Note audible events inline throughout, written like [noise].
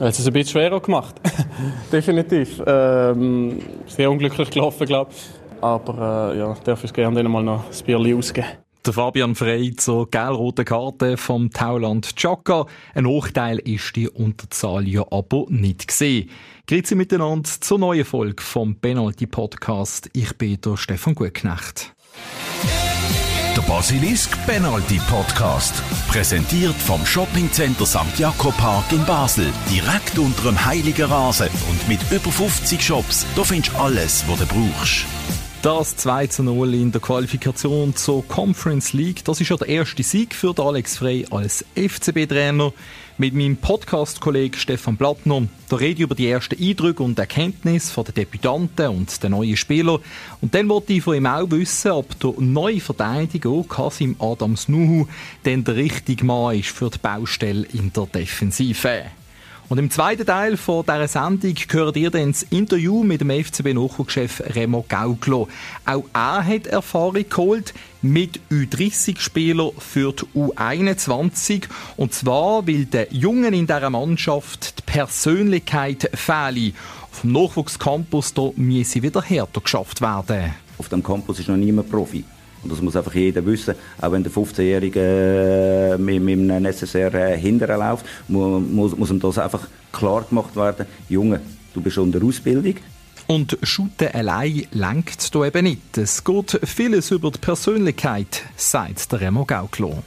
Hat es ein bisschen schwerer gemacht. [laughs] Definitiv. Ähm, sehr unglücklich gelaufen, glaube ich. Aber äh, ja, darf ich gerne mal noch das Bierli ausgeben. Der Fabian Frey zur gelb-roten Karte vom Tauland Chaka. Ein Nachteil ist die Unterzahl ja aber nicht gesehen. Grüezi miteinander zur neuen Folge vom Penalty Podcast. Ich bin der Stefan Gutknecht. Der Basilisk Penalty Podcast. Präsentiert vom Shoppingcenter St. Jakob Park in Basel. Direkt unter dem Heiligen Rasen und mit über 50 Shops. Da findest du alles, was du brauchst. Das 2 zu 0 in der Qualifikation zur Conference League. Das ist ja der erste Sieg für Alex Frey als FCB-Trainer. Mit meinem Podcast-Kollegen Stefan Plattner. Da rede ich über die ersten Eindrücke und Erkenntnisse von den Debütanten und den neuen Spielern. Und dann wollte ich von ihm auch wissen, ob der neue Verteidiger Kasim Adams Nuhu denn der richtige Mann ist für die Baustelle in der Defensive. Und im zweiten Teil von dieser Sendung gehört ihr dann das Interview mit dem FCB-Nachwuchschef Remo Gauglo. Auch er hat Erfahrung geholt mit U30-Spielern für die U21. Und zwar, weil der Jungen in dieser Mannschaft die Persönlichkeit fehle. Auf dem Nachwuchscampus da müsse wieder härter geschafft werden. Auf dem Campus ist noch niemand Profi. Und das muss einfach jeder wissen. Auch wenn der 15-Jährige äh, mit, mit einem SSR äh, hinterher läuft, muss, muss ihm das einfach klar gemacht werden. Junge, du bist unter Ausbildung. Und Shooten allein lenkt da eben nicht. Es geht vieles über die Persönlichkeit, sagt der Remo Gauklo.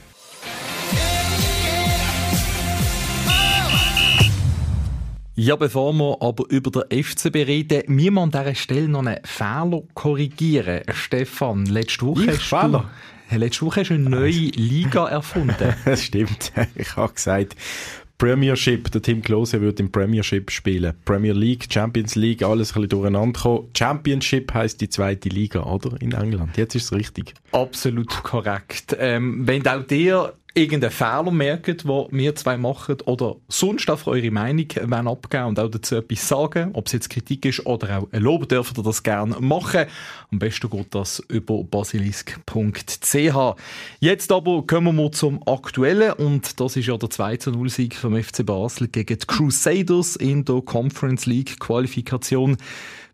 Ja, bevor wir aber über den FCB reden, müssen wir an dieser Stelle noch einen Fehler korrigieren. Stefan, letzte Woche, ich hast du, letzte Woche hast du eine neue Liga erfunden. [laughs] das stimmt. Ich habe gesagt, Premiership, der Tim Klose wird im Premiership spielen. Premier League, Champions League, alles ein bisschen durcheinander kommen. Championship heisst die zweite Liga, oder? In England. Jetzt ist es richtig. Absolut korrekt. Ähm, wenn auch dir irgendeinen Fehler merkt, den wir zwei machen oder sonst einfach eure Meinung wollen abgeben und auch dazu etwas sagen, ob es jetzt Kritik ist oder auch ein Lob, dürft ihr das gerne machen. Am besten geht das über basilisk.ch. Jetzt aber kommen wir zum Aktuellen und das ist ja der 2 0 Sieg vom FC Basel gegen die Crusaders in der Conference League Qualifikation.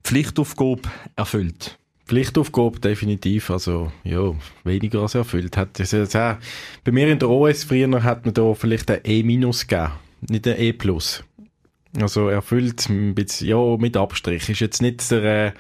Pflichtaufgabe erfüllt. Pflichtaufgabe definitiv, also ja, weniger als erfüllt. Hat, also, also, bei mir in der OS früher hat man da vielleicht ein E- gegeben, nicht ein E+. Also erfüllt, ein bisschen, ja, mit Abstrich. Ist jetzt nicht der, äh,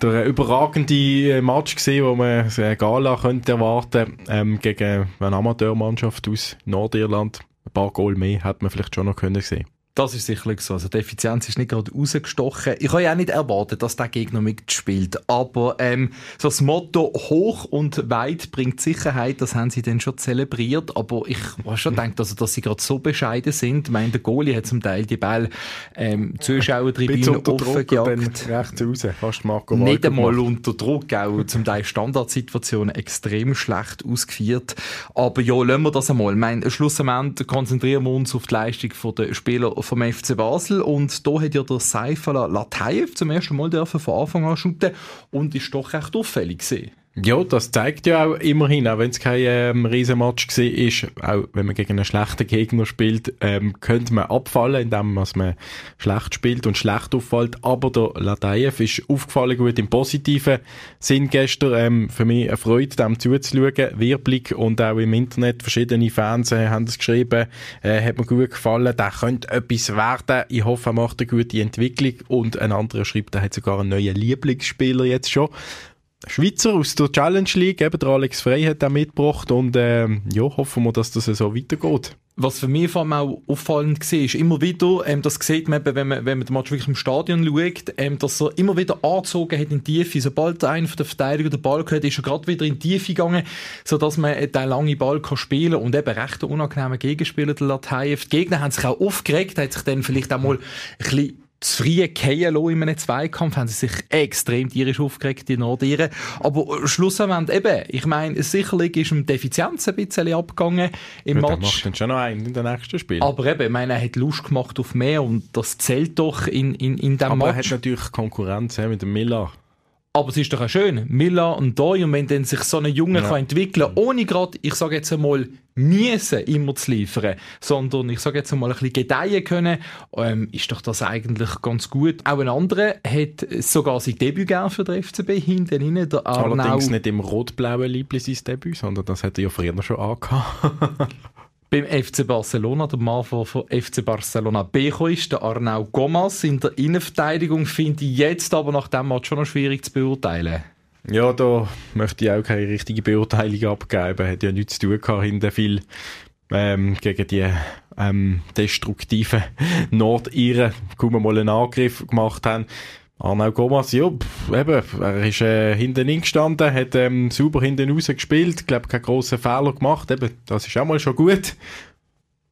der überragende äh, Match gesehen, wo man eine Gala könnte erwarten ähm, gegen eine Amateurmannschaft aus Nordirland. Ein paar Goal mehr hätte man vielleicht schon noch können sehen. Das ist sicherlich so. Also die Effizienz ist nicht gerade rausgestochen. Ich habe ja auch nicht erwartet, dass der Gegner mitspielt. Aber ähm, so das Motto hoch und weit bringt Sicherheit, das haben sie dann schon zelebriert. Aber ich habe schon gedacht, also, dass sie gerade so bescheiden sind. Ich meine, der Goalie hat zum Teil die Ball ähm, Zuschauertribüne offen gejagt. Rechts raus, fast Marco Nicht einmal gemacht. unter Druck, auch zum Teil Standardsituationen extrem schlecht ausgeführt. Aber ja, lassen wir das einmal. Ich meine, schlussendlich konzentrieren wir uns auf die Leistung der Spieler vom FC Basel und da hat ja der Seifala Latayev zum ersten Mal dürfen von Anfang an shooten und ist doch recht auffällig gesehen. Ja, das zeigt ja auch immerhin, auch wenn es kein ähm, Riesenmatch war, auch wenn man gegen einen schlechten Gegner spielt, ähm, könnte man abfallen, indem man schlecht spielt und schlecht auffällt. Aber der Latayev ist aufgefallen gut im positiven Sinn gestern. Ähm, für mich eine Freude, dem zuzuschauen. Wirblig und auch im Internet verschiedene Fans äh, haben es geschrieben, äh, hat mir gut gefallen. Der könnte etwas werden. Ich hoffe, er macht eine gute Entwicklung. Und ein anderer schreibt, er hat sogar einen neuen Lieblingsspieler jetzt schon. Schweizer aus der Challenge League, eben der Alex Frey hat auch mitgebracht und ähm, ja, hoffen wir, dass das so weitergeht. Was für mich vor allem auch auffallend war, ist immer wieder, ähm, das sieht man eben, wenn man, wenn man den Match wirklich im Stadion schaut, ähm, dass er immer wieder angezogen hat in die Tiefe. Sobald einer von den Verteidigern den Ball gehört, ist er gerade wieder in die Tiefe gegangen, sodass man den langen Ball kann spielen und eben recht unangenehme Gegenspieler, der Latayev. Die Gegner haben sich auch aufgeregt, hat sich dann vielleicht auch mal ein bisschen zu früh fallen lassen in einem Zweikampf, haben sie sich extrem tierisch aufgeregt, die Nordiren. Aber schlussendlich eben, ich meine, sicherlich ist ihm die Effizienz ein bisschen abgegangen im ja, Match. macht dann schon noch einen in den nächsten Spiel. Aber eben, ich meine, er hat Lust gemacht auf mehr und das zählt doch in, in, in diesem Match. Aber er hat natürlich Konkurrenz mit dem Miller. Aber es ist doch auch schön, Miller und Doi, und wenn dann sich so ein Junge ja. kann entwickeln kann, ohne gerade, ich sage jetzt einmal, müssen immer zu liefern, sondern ich sage jetzt einmal ein bisschen gedeihen können, ähm, ist doch das eigentlich ganz gut. Auch ein anderer hat sogar sein Debüt gegeben für den FCB, hinten rein, der Arnau. Allerdings nicht im rot-blauen Liebling sein Debüt, sondern das hat er ja früher schon angehabt. Beim FC Barcelona, der Mann, von FC Barcelona B ist, der Arnau Gomas. In der Innenverteidigung finde ich jetzt aber nach dem Match schon noch schwierig zu beurteilen. Ja, da möchte ich auch keine richtige Beurteilung abgeben. Hat ja nichts zu tun gehabt, hinter viel ähm, gegen die ähm, destruktiven [laughs] Nordiren, kaum mal einen Angriff gemacht haben. Arnau Gomas, ja, pff, eben, er ist äh, hinten gestanden, hat ähm, sauber hinten raus gespielt, glaube keinen grossen Fehler gemacht, eben, das ist auch mal schon gut.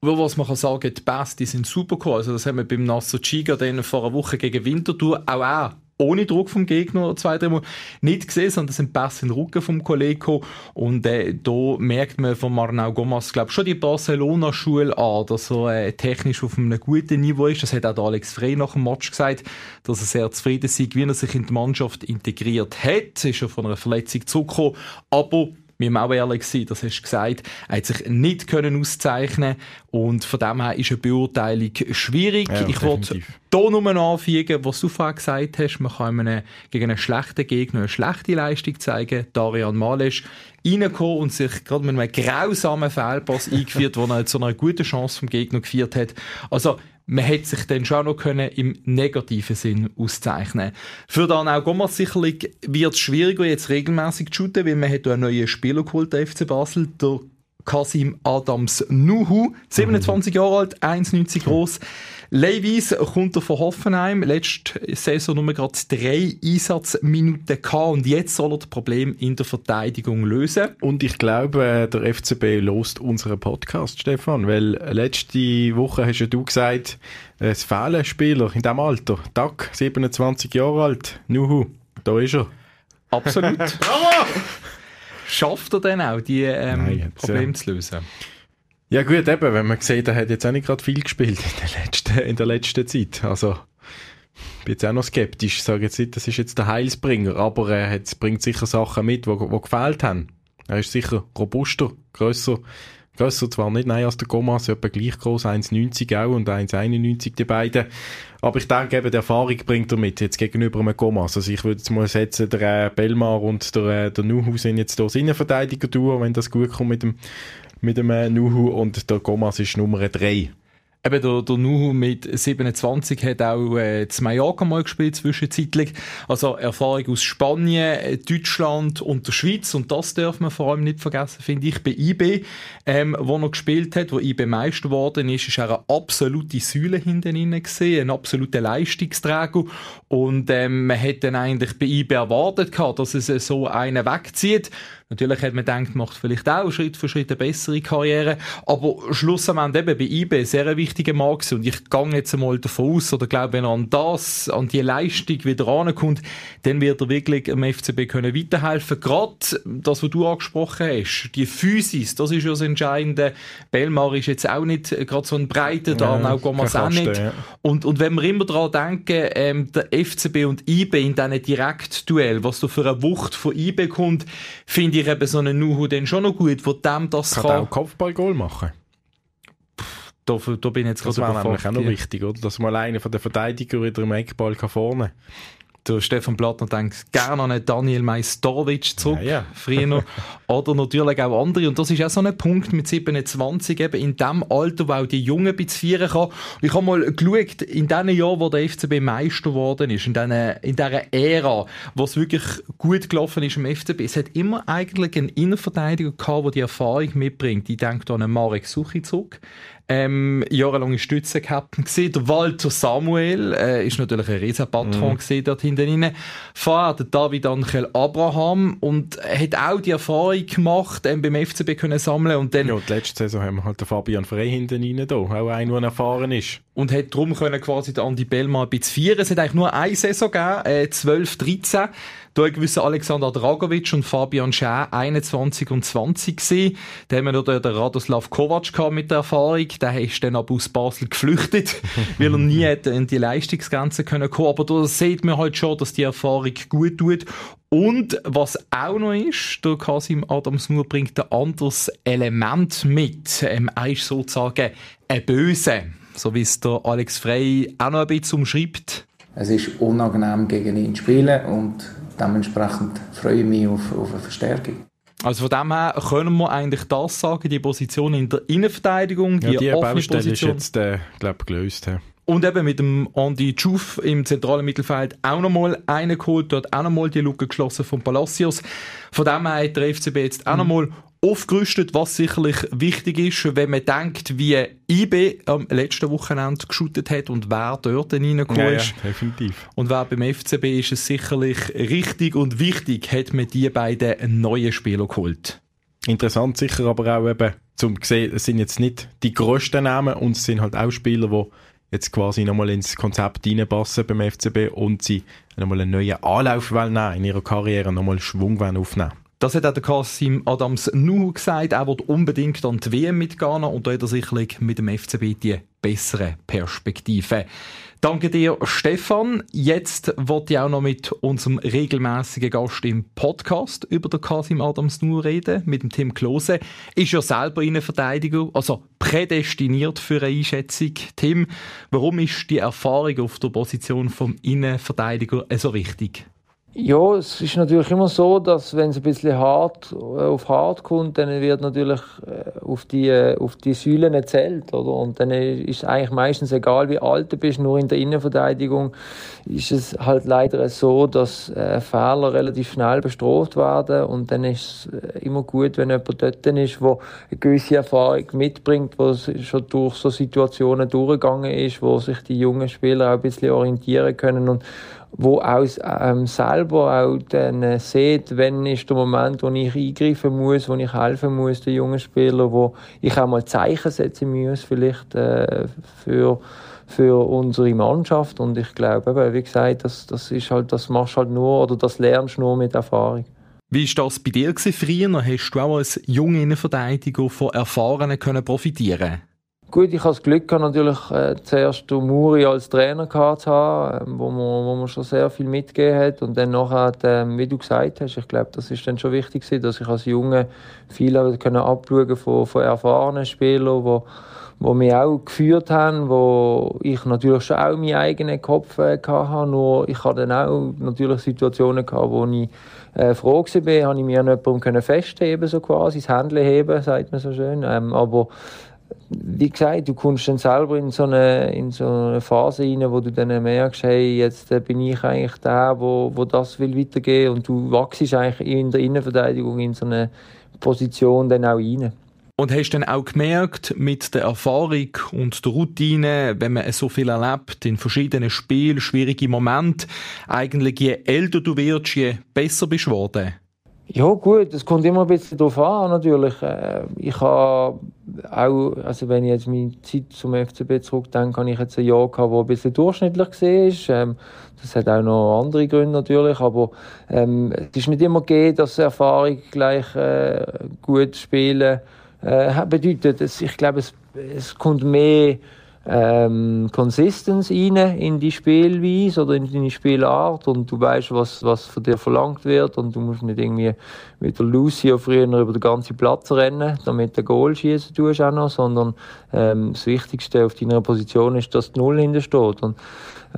Was man kann sagen, die Beste sind super gekommen. Also das haben wir beim Nasso Chiga vor einer Woche gegen Winterthur auch, auch ohne Druck vom Gegner zwei, drei Mal nicht gesehen, sondern das sind Pässe in den Rücken vom Kollegen und äh, da merkt man von Marnau Gomas, glaube schon die Barcelona-Schule an, dass er äh, technisch auf einem guten Niveau ist. Das hat auch Alex Frey nach dem Match gesagt, dass er sehr zufrieden ist, wie er sich in die Mannschaft integriert hat. Ist ja von einer Verletzung zurückgekommen, aber wir müssen auch ehrlich sein, das hast du gesagt, er hat sich nicht können auszeichnen und von dem her ist eine Beurteilung schwierig. Ja, ich wollte hier nur anfügen, was du vorhin gesagt hast, man kann einem, gegen einen schlechten Gegner eine schlechte Leistung zeigen. Darian Malesch reingekommen und sich gerade mit einem grausamen Fehlpass [laughs] eingeführt, wo er zu einer guten Chance vom Gegner geführt hat. Also man hätte sich dann schon noch können im negativen Sinn auszeichnen Für dann auch Gomas sicherlich wird es schwieriger, jetzt regelmäßig zu shooten, weil man hat einen neuen Spieler geholt, der FC Basel, der Kasim Adams Nuhu, 27 mhm. Jahre alt, 1,90 groß. Levis kommt er von Hoffenheim. Letzte Saison nur gerade drei Einsatzminuten gehabt und jetzt soll er das Problem in der Verteidigung lösen. Und ich glaube, der FCB lost unseren Podcast, Stefan, weil letzte Woche hast ja du gesagt, es fehlen Spieler in diesem Alter. Tag, 27 Jahre alt, Nuhu, da ist er. Absolut. [laughs] Bravo! Schafft er denn auch, die ähm, Nein, Probleme zu lösen? Ja gut, eben, wenn man sieht, er hat jetzt auch nicht gerade viel gespielt in der letzten, in der letzten Zeit. Also, bin jetzt auch noch skeptisch. Sage jetzt nicht, das ist jetzt der Heilsbringer, aber er hat, bringt sicher Sachen mit, die, gefehlt haben. Er ist sicher robuster, grösser, grösser zwar nicht, nein, als der Gomas, etwa gleich groß, 1,90 auch und 1,91 die beiden. Aber ich denke eben, die Erfahrung bringt er mit, jetzt gegenüber einem Gomas. Also ich würde jetzt mal setzen, der äh, Belmar und der, äh, der Nuhu sind jetzt hier Innenverteidiger durch, wenn das gut kommt mit dem, mit dem äh, Nuhu und der Gomas ist Nummer 3. Eben der, der Nuhu mit 27 hat auch äh, zu Mallorca mal gespielt, zwischenzeitlich. Also Erfahrung aus Spanien, äh, Deutschland und der Schweiz. Und das darf man vor allem nicht vergessen, finde ich, bei IB, ähm, wo er gespielt hat, wo IB Meister geworden ist, ist er eine absolute Säule hinten innen gesehen, ein absoluter Leistungsträger. Und ähm, man hätte dann eigentlich bei IB erwartet gehabt, dass es so einen wegzieht. Natürlich hat man gedacht, macht vielleicht auch Schritt für Schritt eine bessere Karriere, aber schlussendlich eben bei IB sehr ein wichtiger Markt und ich gehe jetzt einmal davon aus oder glaube, wenn er an das, an die Leistung wieder rankommt, dann wird er wirklich dem FCB können weiterhelfen. Gerade das, was du angesprochen hast, die Physis, das ist ja das Entscheidende. Belmar ist jetzt auch nicht gerade so ein breiter, da ja, auch Gomas auch nicht. Ja. Und, und wenn wir immer daran denken, ähm, der FCB und IB in diesen Direktduell, was da für eine Wucht von IB kommt, finde ich eben so einen Nuhu dann schon noch gut, wo dem das kann. Kann auch Kopfballgoal machen. Da, da bin ich jetzt gerade Das wäre nämlich auch noch wichtig, oder? Dass man alleine von den Verteidigern wieder im Eckball vorne der Stefan Plattner denkt gerne an Daniel Majstorovic zurück, ja, ja. [laughs] früher Oder natürlich auch andere. Und das ist auch so ein Punkt mit 27, eben in dem Alter, wo auch die Jungen ein bisschen feiern kann. Ich habe mal geschaut, in den Jahren, wo der FCB Meister geworden ist, in, den, in dieser Ära, wo es wirklich gut gelaufen ist im FCB, es hat immer eigentlich einen Innenverteidiger gehabt, der die Erfahrung mitbringt. Ich denke an einen Marek Suchi zurück ähm, jahrelange Stützenkapitän gesehen. Der Walter Samuel äh, ist natürlich ein riesen Patron mhm. gesehen dort hinten rein. Der David Angel Abraham und hat auch die Erfahrung gemacht, ähm, beim FCB können sammeln und dann... Ja, die letzte Saison haben wir halt den Fabian Frey hinten rein da, auch ein, der erfahren ist. Und hat darum können quasi den Andi Bellmann ein bisschen feiern. Es hat eigentlich nur eine Saison gegeben, äh, 12, 13. Da ein gewisser Alexander Dragovic und Fabian Schä 21 und 20 gewesen. Da haben wir noch den Radoslav Kovac mit der Erfahrung. Der ist dann aber aus Basel geflüchtet, [laughs] weil er nie hätte in die Leistungsgrenze können kommen. Aber da sieht man halt schon, dass die Erfahrung gut tut. Und was auch noch ist, der Kasim Adams nur bringt ein anderes Element mit. Ähm, er ist sozusagen ein Böse, so wie es der Alex Frey auch noch ein bisschen umschreibt. Es ist unangenehm gegen ihn zu spielen und dementsprechend freue ich mich auf, auf eine Verstärkung. Also von dem her können wir eigentlich das sagen, die Position in der Innenverteidigung, die, ja, die offene Baustelle Position. ist jetzt, äh, glaube gelöst. Ja. Und eben mit dem Andy Schuf im zentralen Mittelfeld auch nochmal einen geholt, dort auch nochmal die Lücke geschlossen von Palacios. Von dem her hat der FCB jetzt auch nochmal aufgerüstet, was sicherlich wichtig ist, wenn man denkt, wie IB am letzten Wochenende geschootet hat und wer dort reingekommen Ja, ja, ist. definitiv. Und wer beim FCB ist es sicherlich richtig und wichtig, hat man die beiden neuen Spieler geholt. Interessant sicher aber auch eben, zum sehen, es sind jetzt nicht die grössten Namen und es sind halt auch Spieler, die jetzt quasi nochmal ins Konzept reinpassen beim FCB und sie nochmal einen neuen Anlauf nehmen, in ihrer Karriere nochmal Schwung aufnehmen Das hat auch der Kasim Adams Nuhu gesagt. Er wird unbedingt an die WM mit Ghana und da hat er sicherlich mit dem FCB die bessere Perspektive. Danke dir, Stefan. Jetzt wollte ich auch noch mit unserem regelmäßigen Gast im Podcast über den Kasim Adams Nuhu reden, mit dem Tim Klose. Ist ja selber Innenverteidiger, also prädestiniert für eine Einschätzung. Tim, warum ist die Erfahrung auf der Position vom Innenverteidiger so wichtig? Ja, es ist natürlich immer so, dass wenn es ein bisschen hart äh, auf hart kommt, dann wird natürlich äh, auf die, äh, auf die Säulen erzählt, oder? Und dann ist es eigentlich meistens egal, wie alt du bist, nur in der Innenverteidigung ist es halt leider so, dass Fehler relativ schnell bestraft werden und dann ist es immer gut, wenn jemand dort ist, der eine gewisse Erfahrung mitbringt, wo schon durch so Situationen durchgegangen ist, wo sich die jungen Spieler auch ein bisschen orientieren können und wo auch ähm, selber auch dann äh, sieht, wenn ist der Moment, wo ich eingreifen muss, wo ich helfen muss, den jungen Spieler, wo ich auch mal Zeichen setzen muss, vielleicht äh, für für unsere Mannschaft und ich glaube, eben, wie gesagt, das, das ist halt, das machst halt nur oder das lernst nur mit Erfahrung. Wie war das bei dir früher? Hast du auch als junger Innenverteidiger von Erfahrenen können profitieren Gut, ich habe das Glück natürlich äh, zuerst Muri als Trainer zu haben, ähm, wo man, wo man schon sehr viel mitgegeben hat. Und dann nachher, ähm, wie du gesagt hast, ich glaube, das ist dann schon wichtig gewesen, dass ich als Junge viel können abschauen von, von erfahrenen Spielern, wo wo mich auch geführt haben, wo ich natürlich schon auch meinen eigenen Kopf äh, hatte, nur ich hatte dann auch natürlich Situationen gehabt, wo ich äh, froh war, habe ich mir an jemandem festheben so quasi, das Händchen heben, sagt man so schön, ähm, aber wie gesagt, du kommst dann selber in so eine, in so eine Phase rein, wo du dann merkst, hey, jetzt äh, bin ich eigentlich der, wo, wo das will weitergehen und du wachst eigentlich in der Innenverteidigung in so eine Position dann auch rein. Und hast dann auch gemerkt, mit der Erfahrung und der Routine, wenn man so viel erlebt, in verschiedenen Spielen, schwierige Momente, eigentlich je älter du wirst, je besser bist du geworden? Ja gut, es kommt immer ein bisschen darauf an natürlich. Äh, ich habe auch, also wenn ich jetzt meine Zeit zum FCB zurückdenke, habe ich jetzt ein Jahr gehabt, das ein bisschen durchschnittlich war. Ähm, das hat auch noch andere Gründe natürlich, aber ähm, es ist nicht immer gegeben, dass Erfahrung gleich äh, gut spielen äh, bedeutet. Ich glaube, es, es kommt mehr ähm, Consistenz rein in die Spielweise oder in deine Spielart und du weißt, was, was von dir verlangt wird und du musst nicht irgendwie mit der Lucio früher über den ganzen Platz rennen, damit du Goal schießen tust auch noch, sondern ähm, das Wichtigste auf deiner Position ist, dass die Null hinter steht und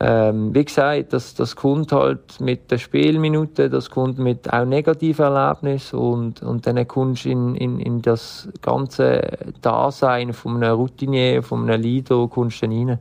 ähm, wie gesagt, das, das kommt halt mit der Spielminute, das kommt mit auch negativen Erlebnissen und, und dann kommst du in, in, in das ganze Dasein von einem Routinier, von einem Leader, kommst du rein.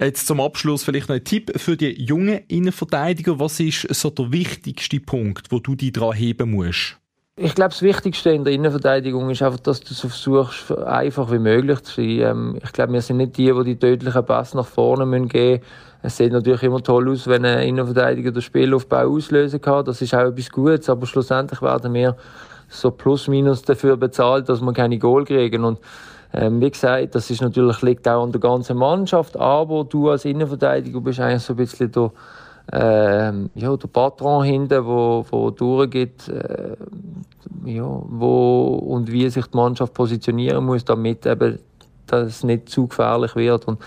Jetzt zum Abschluss vielleicht noch ein Tipp für die jungen Innenverteidiger. Was ist so der wichtigste Punkt, wo du dich daran heben musst? Ich glaube, das Wichtigste in der Innenverteidigung ist einfach, dass du so versuchst, einfach wie möglich zu sein. Ähm, ich glaube, wir sind nicht die, die die tödlichen Pass nach vorne geben müssen. Es sieht natürlich immer toll aus, wenn ein Innenverteidiger den Spielaufbau auslösen kann. Das ist auch etwas Gutes, aber schlussendlich werden wir so plus minus dafür bezahlt, dass wir keine Goal kriegen. Und ähm, wie gesagt, das ist natürlich, liegt auch an der ganzen Mannschaft, aber du als Innenverteidiger bist eigentlich so ein bisschen der, ähm, ja, der Patron hinten, wo, wo durchgeht, äh, ja, wo und wie sich die Mannschaft positionieren muss, damit eben das nicht zu gefährlich wird. Und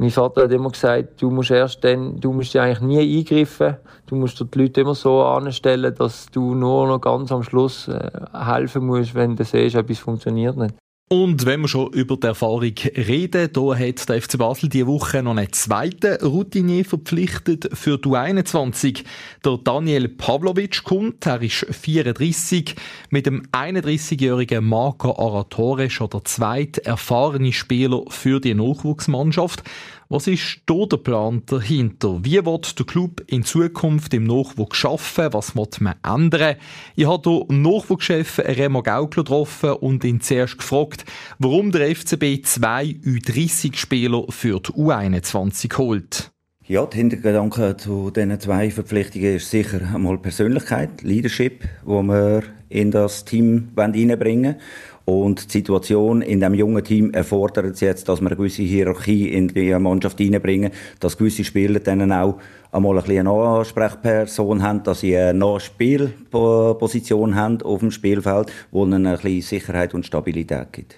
Mein Vater hat immer gesagt, du musst erst dann, du musst dich eigentlich nie eingreifen. Du musst die Leute immer so anstellen, dass du nur noch ganz am Schluss äh, helfen musst, wenn du siehst, etwas funktioniert nicht. Und wenn wir schon über die Erfahrung reden, da hat der FC Basel diese Woche noch einen zweiten Routinier verpflichtet für die U21. Der Daniel Pavlovic kommt, er ist 34, mit dem 31-jährigen Marco Aratore schon der zweite erfahrene Spieler für die Nachwuchsmannschaft. Was ist hier der Plan dahinter? Wie wird der Club in Zukunft im Nachwuchs arbeiten? Was wird man ändern? Ich habe hier Nachwuchschef Remo Gaukler getroffen und ihn zuerst gefragt, warum der FCB zwei U30-Spieler für die U21 holt. Ja, der Hintergedanke zu diesen zwei Verpflichtungen ist sicher einmal Persönlichkeit, Leadership, wo wir in das Team reinbringen. Und die Situation in dem jungen Team erfordert es jetzt, dass wir eine gewisse Hierarchie in die Mannschaft reinbringen, dass gewisse Spieler dann auch einmal ein eine Ansprechperson haben, dass sie eine Nachspielposition haben auf dem Spielfeld, wo ihnen ein bisschen Sicherheit und Stabilität gibt.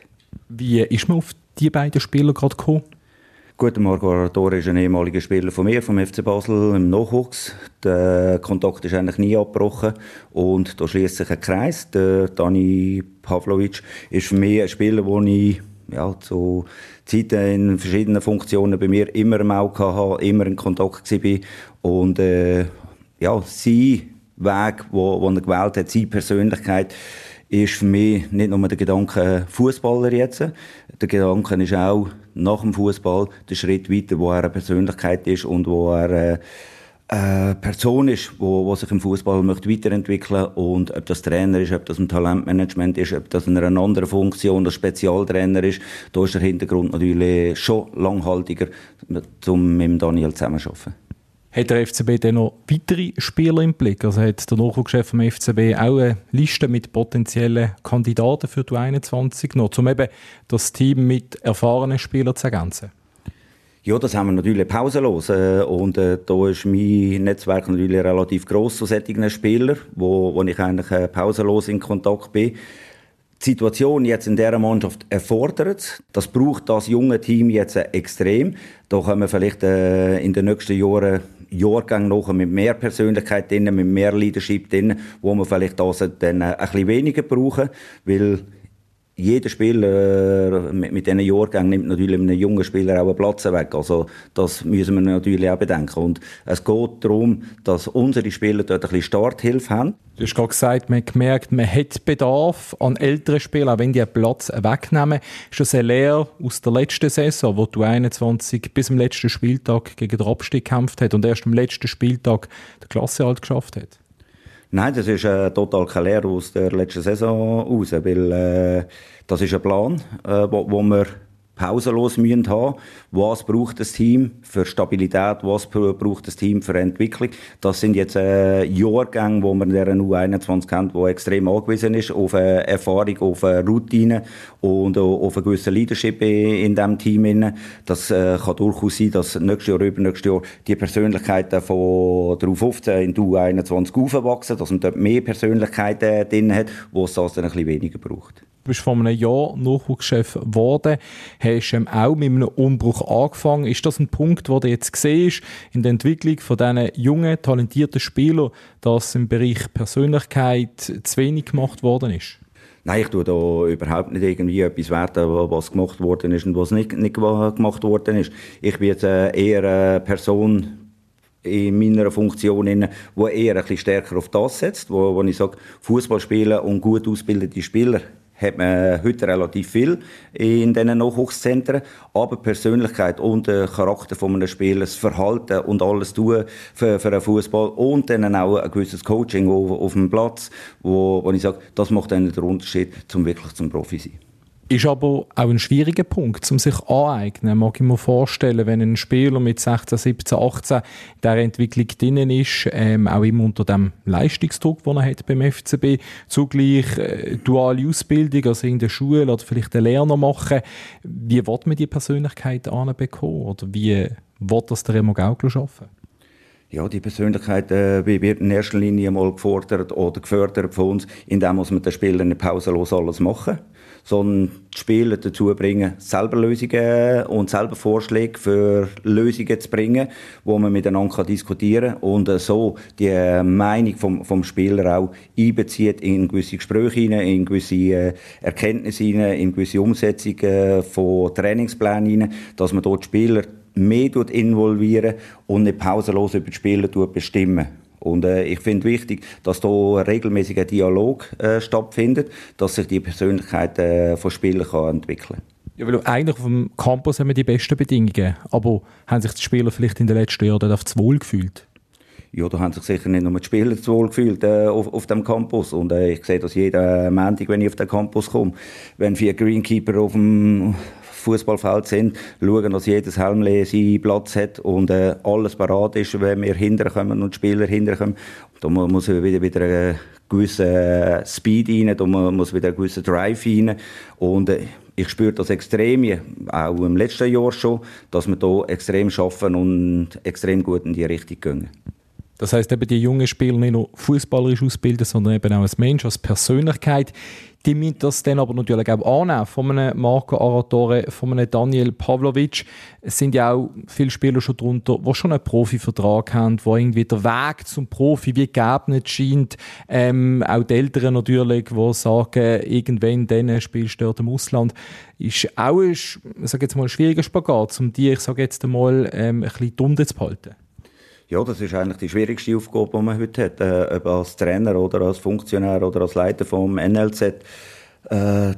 Wie ist man auf die beiden Spieler gerade gekommen? Gut, Marco Aratore ist ein ehemaliger Spieler von mir, vom FC Basel im Nachwuchs. Der Kontakt ist eigentlich nie abgebrochen und da schließt sich ein Kreis. Der Dani Pavlovic ist für mich ein Spieler, den ich ja, zu Zeiten in verschiedenen Funktionen bei mir immer im Auge hatte, immer in Kontakt war. Und äh, ja, sein Weg, wo er gewählt hat, seine Persönlichkeit, ist für mich nicht nur der Gedanke Fußballer jetzt. Der Gedanke ist auch nach dem Fußball der Schritt weiter, wo er eine Persönlichkeit ist und wo er äh, eine Person ist, wo, wo sich im Fußball möchte weiterentwickeln und ob das Trainer ist, ob das ein Talentmanagement ist, ob das in einer anderen Funktion der Spezialtrainer ist, da ist der Hintergrund natürlich schon langhaltiger, um mit Daniel zusammenzuarbeiten. Hat der FCB dann noch weitere Spieler im Blick? Also hat der Nachwuchschef vom FCB auch eine Liste mit potenziellen Kandidaten für die 21 noch, um eben das Team mit erfahrenen Spielern zu ergänzen? Ja, das haben wir natürlich pausenlos. Äh, und äh, da ist mein Netzwerk natürlich relativ gross zu solchen Spielern, wo, wo ich eigentlich äh, pausenlos in Kontakt bin. Die Situation jetzt in dieser Mannschaft erfordert es. Das braucht das junge Team jetzt extrem. Da können wir vielleicht äh, in den nächsten Jahren Jahrgang noch mit mehr Persönlichkeit drin, mit mehr Leadership drin, wo wir vielleicht das dann äh, ein bisschen weniger brauchen, weil jeder Spieler äh, mit, mit diesen Jahrgängen nimmt natürlich einem jungen Spieler auch einen Platz weg. Also das müssen wir natürlich auch bedenken. Und es geht darum, dass unsere Spieler dort ein bisschen Starthilfe haben. Du hast gerade gesagt, man hat gemerkt, man hat Bedarf an älteren Spielern, auch wenn die einen Platz wegnehmen. Ist das eine Lehre aus der letzten Saison, wo du 21 bis zum letzten Spieltag gegen den Abstieg gekämpft hat und erst am letzten Spieltag die Klasse halt geschafft hat? Nein, das ist äh, total keine Lehre aus der letzten Saison raus, weil äh, das ist ein Plan, äh, wo, wo wir pausenlos müssen haben. Was braucht das Team für Stabilität? Was braucht das Team für Entwicklung? Das sind jetzt äh, Jahrgänge, wo man in der U21 kennt, wo extrem angewiesen ist auf äh, Erfahrung, auf äh, Routine und äh, auf ein gewisses Leadership in diesem Team. Das äh, kann durchaus sein, dass nächstes Jahr, übernächstes Jahr die Persönlichkeiten von der U15 in die U21 aufwachsen, dass man dort mehr Persönlichkeiten drin hat, wo es das dann ein bisschen weniger braucht. Bist vor einem Jahr Nachwuchschef geworden, hast ähm, auch mit einem Umbruch angefangen. Ist das ein Punkt, wo du jetzt siehst, in der Entwicklung von diesen jungen, talentierten Spielern, dass im Bereich Persönlichkeit zu wenig gemacht worden ist? Nein, ich tue da überhaupt nicht irgendwie etwas werten, was gemacht worden ist und was nicht, nicht gemacht worden ist. Ich bin jetzt äh, eher eine Person, in meiner Funktion, die eher ein bisschen stärker auf das setzt, wo, wo ich sage, Fußball spielen und gut ausgebildete Spieler hat man heute relativ viel in diesen Nachwuchszentren. Aber Persönlichkeit und der Charakter von einem Spieler, das Verhalten und alles tun für, für einen Fußball und dann auch ein gewisses Coaching auf, auf dem Platz, wo, wo ich sage, das macht dann den Unterschied, zum wirklich zum Profi sein. Ist aber auch ein schwieriger Punkt, um sich aneignen. Mag ich mir vorstellen, wenn ein Spieler mit 16, 17, 18 in dieser Entwicklung drinnen ist, ähm, auch immer unter dem Leistungsdruck, den er hat beim FCB, zugleich äh, duale Ausbildung, also in der Schule oder vielleicht einen Lerner machen. Wie wird man die Persönlichkeit anbekommen? Oder wie wird das der Remo Gaukler schaffen? Ja, die Persönlichkeit äh, wird in erster Linie mal gefordert oder gefördert von uns, indem wir den Spielern pausenlos alles machen, sondern die Spieler dazu bringen, selber Lösungen und selber Vorschläge für Lösungen zu bringen, wo man miteinander diskutieren kann und äh, so die äh, Meinung vom, vom Spieler auch einbezieht in gewisse Gespräche hinein, in gewisse äh, Erkenntnisse hinein, in gewisse Umsetzungen von Trainingsplänen hinein, dass man dort Spieler mehr involvieren und nicht pausenlos über die Spieler bestimmen. Und äh, ich finde wichtig, dass da regelmäßiger Dialog äh, stattfindet, dass sich die Persönlichkeit äh, von Spielern kann entwickeln kann. Ja, weil eigentlich auf dem Campus haben wir die besten Bedingungen, aber haben sich die Spieler vielleicht in den letzten Jahren dort auf das Wohl gefühlt? Ja, da haben sich sicher nicht nur die Spieler zu wohl gefühlt äh, auf, auf dem Campus. Und äh, ich sehe das jeden Montag, wenn ich auf den Campus komme. Wenn vier Greenkeeper auf dem, Fußballfeld sind, schauen, dass jedes Helm seinen Platz hat und äh, alles parat ist, wenn wir hinterkommen und die Spieler hinterkommen. Da muss wieder, wieder ein gewisser Speed rein, da muss wieder ein gewisser Drive rein und äh, ich spüre das extrem, auch im letzten Jahr schon, dass wir hier extrem schaffen und extrem gut in die Richtung gehen. Das heißt eben die jungen Spieler nicht nur fußballerisch ausbilden, sondern eben auch als Mensch, als Persönlichkeit. Die müssen das dann aber natürlich auch annehmen von einem Marco Aratore, von einem Daniel Pavlovic. Es sind ja auch viele Spieler schon drunter, die schon einen Profivertrag haben, wo irgendwie der Weg zum Profi wie geebnet scheint. Ähm, auch die Eltern natürlich, die sagen, irgendwann dann spielst du dort im Ausland. Ist auch ein, sag jetzt mal, ein schwieriger Spagat, um die, ich sage jetzt einmal, ähm, ein bisschen dumm zu behalten. Ja, das ist eigentlich die schwierigste Aufgabe, die man heute hat, äh, ob als Trainer oder als Funktionär oder als Leiter vom NLZ. Äh,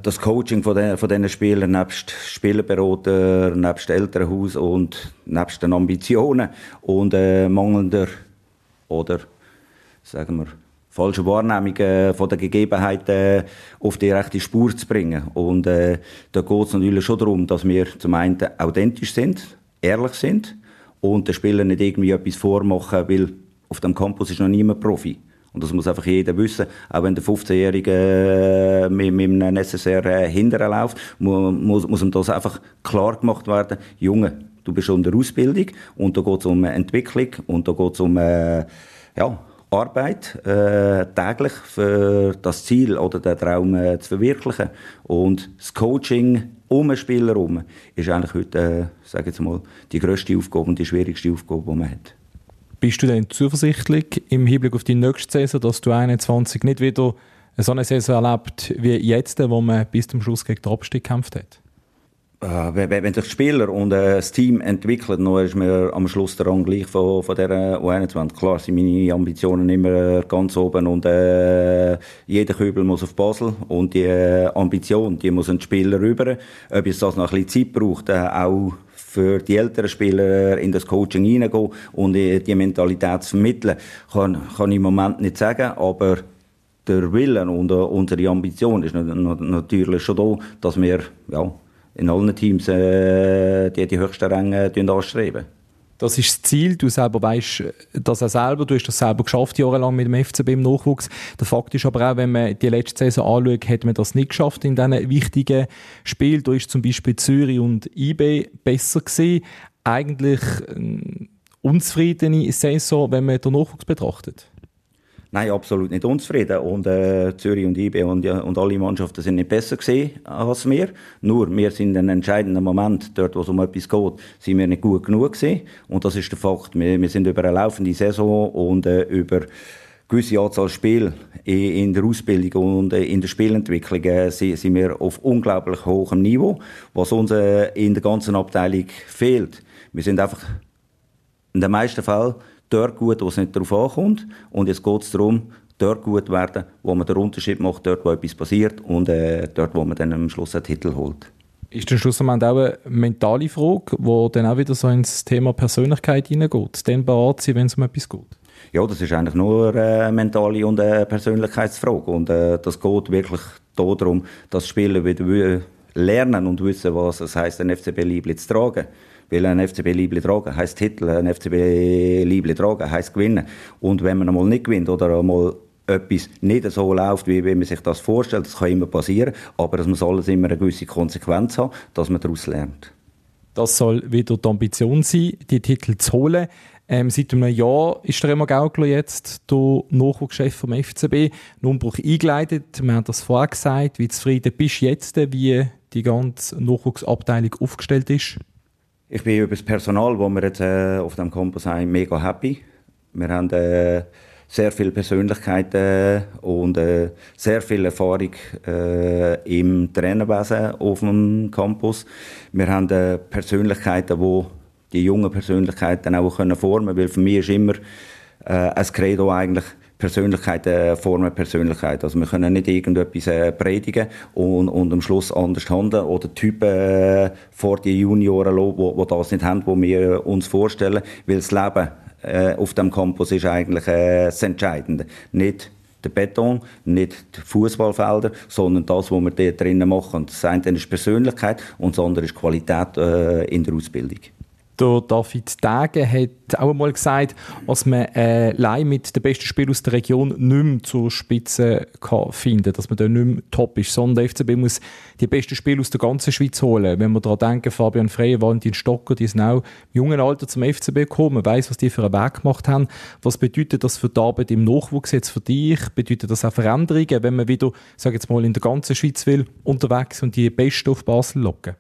das Coaching von, den, von diesen Spielern, nebst Spielerberater, nebst Elternhaus und nebst den Ambitionen und äh, mangelnder oder, sagen wir, falsche Wahrnehmungen von den Gegebenheiten auf die rechte Spur zu bringen. Und äh, da geht es natürlich schon darum, dass wir zum einen authentisch sind, ehrlich sind, und den Spielern nicht irgendwie etwas vormachen, weil auf dem Campus ist noch niemand Profi. Und das muss einfach jeder wissen. Auch wenn der 15-Jährige äh, mit, mit einem SSR äh, hinterher läuft, muss, muss ihm das einfach klar gemacht werden. Junge, du bist der Ausbildung und da geht es um Entwicklung und da geht es um äh, ja, Arbeit äh, täglich für das Ziel oder den Traum äh, zu verwirklichen. Und das Coaching um einen Spieler herum ist eigentlich heute, äh, sage jetzt mal, die grösste Aufgabe und die schwierigste Aufgabe, die man hat. Bist du denn zuversichtlich im Hinblick auf die nächste Saison, dass du 21 nicht wieder so eine Saison erlebt wie jetzt, wo man bis zum Schluss gegen den Abstieg gekämpft hat? Äh, wenn, sich Spieler und äh, das Team entwickelt, dann ist mir am Schluss der Rang gleich von, von der U21. Klar sind meine Ambitionen immer ganz oben und äh, jeder Kübel muss auf Basel und die äh, Ambition, die muss ein Spieler rüber. Ob es das noch ein bisschen Zeit braucht, äh, auch für die älteren Spieler in das Coaching hineingehen und die, die Mentalität zu vermitteln, kann, kann ich im Moment nicht sagen, aber der Willen und unsere Ambition ist natürlich schon da, dass wir ja, in allen Teams äh, die, die höchsten Ränge äh, anstreben. Das ist das Ziel. Du selber weißt das auch selber. Du hast das selber geschafft, jahrelang mit dem FCB im Nachwuchs. Der Fakt ist aber auch, wenn man die letzte Saison anschaut, hat man das nicht geschafft in diesen wichtigen Spielen. Da ist zum Beispiel Zürich und IB besser gewesen. Eigentlich eine unzufriedene Saison, wenn man den Nachwuchs betrachtet. Nein, absolut nicht unzufrieden. Und äh, Zürich und IB und, und alle Mannschaften sind nicht besser gesehen als wir. Nur, wir sind in einem entscheidenden Moment, dort wo es um etwas geht, sind wir nicht gut genug gesehen. Und das ist der Fakt. Wir, wir sind über eine laufende Saison und äh, über gewisse Anzahl Spiele in der Ausbildung und äh, in der Spielentwicklung äh, sind wir auf unglaublich hohem Niveau, was uns äh, in der ganzen Abteilung fehlt. Wir sind einfach in den meisten Fällen dort gut, wo es nicht darauf ankommt. Und jetzt geht es darum, dort gut werden, wo man den Unterschied macht, dort, wo etwas passiert und äh, dort, wo man dann am Schluss einen Titel holt. Ist das schlussendlich auch eine mentale Frage, wo dann auch wieder so ins Thema Persönlichkeit hineingeht? Dann bereit sein, wenn es um etwas geht? Ja, das ist eigentlich nur eine mentale und eine Persönlichkeitsfrage. Und äh, das geht wirklich darum, dass Spieler wieder lernen und wissen, was es heisst, ein FCB-Liebling zu tragen. Weil ein FCB-Liebling tragen heisst Titel, ein FCB-Liebling tragen heisst gewinnen. Und wenn man einmal nicht gewinnt oder einmal etwas nicht so läuft, wie, man sich das vorstellt, das kann immer passieren, aber es muss alles immer eine gewisse Konsequenz haben, dass man daraus lernt. Das soll wieder die Ambition sein, die Titel zu holen. Ähm, seit einem Jahr ist der Remo Gaugler jetzt der Nachwuchschef vom FCB, einen Umbruch eingeleitet. Wir haben das vorher gesagt. Wie zufrieden bist du jetzt, wie die ganze Nachwuchsabteilung aufgestellt ist? Ich bin über das Personal, das wir jetzt äh, auf dem Campus haben, mega happy. Wir haben äh, sehr viele Persönlichkeiten und äh, sehr viel Erfahrung äh, im Trainerwesen auf dem Campus. Wir haben äh, Persönlichkeiten, die die jungen Persönlichkeiten auch können formen können, weil für mich ist immer äh, ein Credo eigentlich, Persönlichkeiten formen Persönlichkeit. Also wir können nicht irgendetwas äh, predigen und, und am Schluss anders handeln oder Typen äh, vor die Junioren lassen, die, die das nicht haben, was wir uns vorstellen, weil das Leben äh, auf dem Campus ist eigentlich äh, das Entscheidende. Nicht der Beton, nicht die Fußballfelder, sondern das, was wir dort drinnen machen. das eine ist Persönlichkeit und das andere ist Qualität äh, in der Ausbildung. Der David Dage hat auch einmal gesagt, dass man äh, allein mit den besten Spielern aus der Region nicht mehr zur Spitze kann finden dass man da nicht mehr top ist, sondern der FCB muss die besten Spieler aus der ganzen Schweiz holen. Wenn wir daran denken, Fabian Frey, Valentin Stocker, die sind auch im jungen Alter zum FCB gekommen, man weiss, was die für einen Weg gemacht haben. Was bedeutet das für die Arbeit im Nachwuchs jetzt für dich? Bedeutet das auch Veränderungen, wenn man wieder, sage jetzt mal, in der ganzen Schweiz will, unterwegs und die Besten auf Basel locken?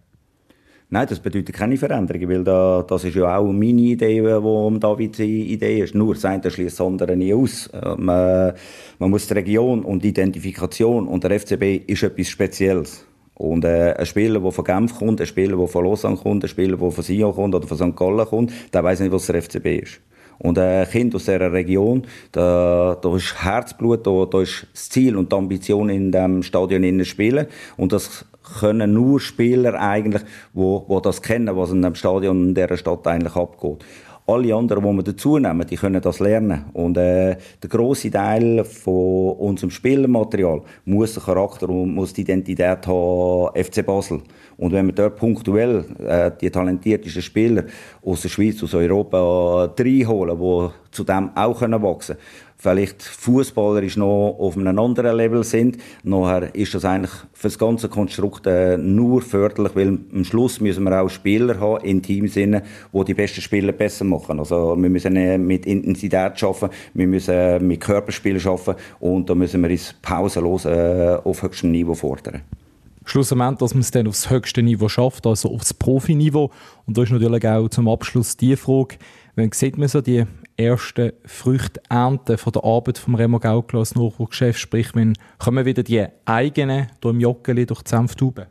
Nein, das bedeutet keine Veränderung, weil da, das ist ja auch meine Idee, die Davids Idee ist. Nur das schließt das andere nie aus. Äh, man, man, muss die Region und die Identifikation und der FCB ist etwas Spezielles. Und äh, ein Spieler, der von Genf kommt, ein Spieler, der von Lausanne kommt, ein Spieler, der von Sion kommt oder von St. Gallen kommt, der weiß nicht, was der FCB ist. Und ein Kind aus dieser Region, da, da ist Herzblut, da, da ist das Ziel und die Ambition in dem Stadion zu spielen. Und das können nur Spieler eigentlich, wo, wo das kennen, was in dem Stadion in dieser Stadt eigentlich abgeht. Alle anderen, die wir dazu nehmen, die können das lernen. Und äh, der große Teil von unserem Spielermaterial muss den Charakter und muss die Identität haben FC Basel. Und wenn wir dort punktuell äh, die talentiertesten Spieler aus der Schweiz, aus Europa äh, reinholen, die zu dem auch können wachsen vielleicht fußballerisch noch auf einem anderen Level sind. Nachher ist das eigentlich für das ganze Konstrukt äh, nur förderlich, weil am Schluss müssen wir auch Spieler haben, in Teamsinne, wo die besten Spieler besser machen. Also wir müssen äh, mit Intensität schaffen, wir müssen äh, mit Körperspielen schaffen und da müssen wir uns pausenlos äh, auf höchstem Niveau fordern. Schlussendlich, dass man es dann aufs höchste Niveau schafft, also aufs Profiniveau. Und da ist natürlich auch zum Abschluss die Frage, wenn sieht man so die ersten Früchte ernten von der Arbeit vom Remo Gaukler als Nachwuchschef? Sprich, wenn kommen wieder die eigenen im Joggeli durch die Senftube?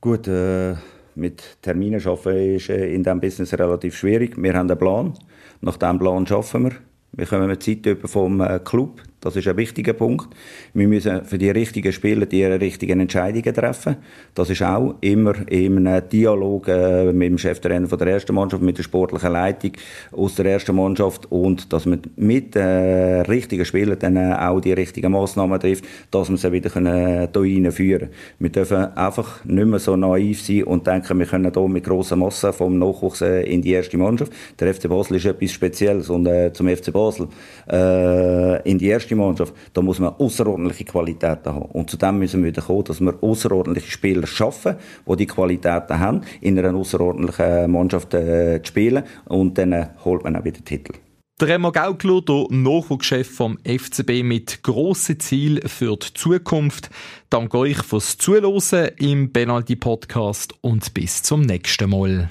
Gut, äh, mit Terminen arbeiten ist äh, in diesem Business relativ schwierig. Wir haben einen Plan. Nach diesem Plan arbeiten wir. Wir kommen Zeit über vom äh, Club. Das ist ein wichtiger Punkt. Wir müssen für die richtigen Spieler die richtigen Entscheidungen treffen. Das ist auch immer einem Dialog äh, mit dem Cheftrainer von der ersten Mannschaft, mit der sportlichen Leitung aus der ersten Mannschaft und dass man mit äh, richtigen Spielern dann äh, auch die richtigen Massnahmen trifft, dass wir sie wieder können, hier reinführen Wir dürfen einfach nicht mehr so naiv sein und denken, wir können hier mit grosser Masse vom Nachwuchs äh, in die erste Mannschaft. Der FC Basel ist etwas Spezielles und äh, zum FC Basel äh, in die erste deutsche Mannschaft, da muss man außerordentliche Qualitäten haben. Und zu dem müssen wir wieder kommen, dass wir außerordentliche Spieler schaffen, die die Qualitäten haben, in einer außerordentlichen Mannschaft äh, zu spielen. Und dann äh, holt man auch wieder Titel. Der Remo Gaukler, der Nachwuchschef vom FCB mit grossen Zielen für die Zukunft. Danke euch fürs Zuhören im Penalty Podcast und bis zum nächsten Mal.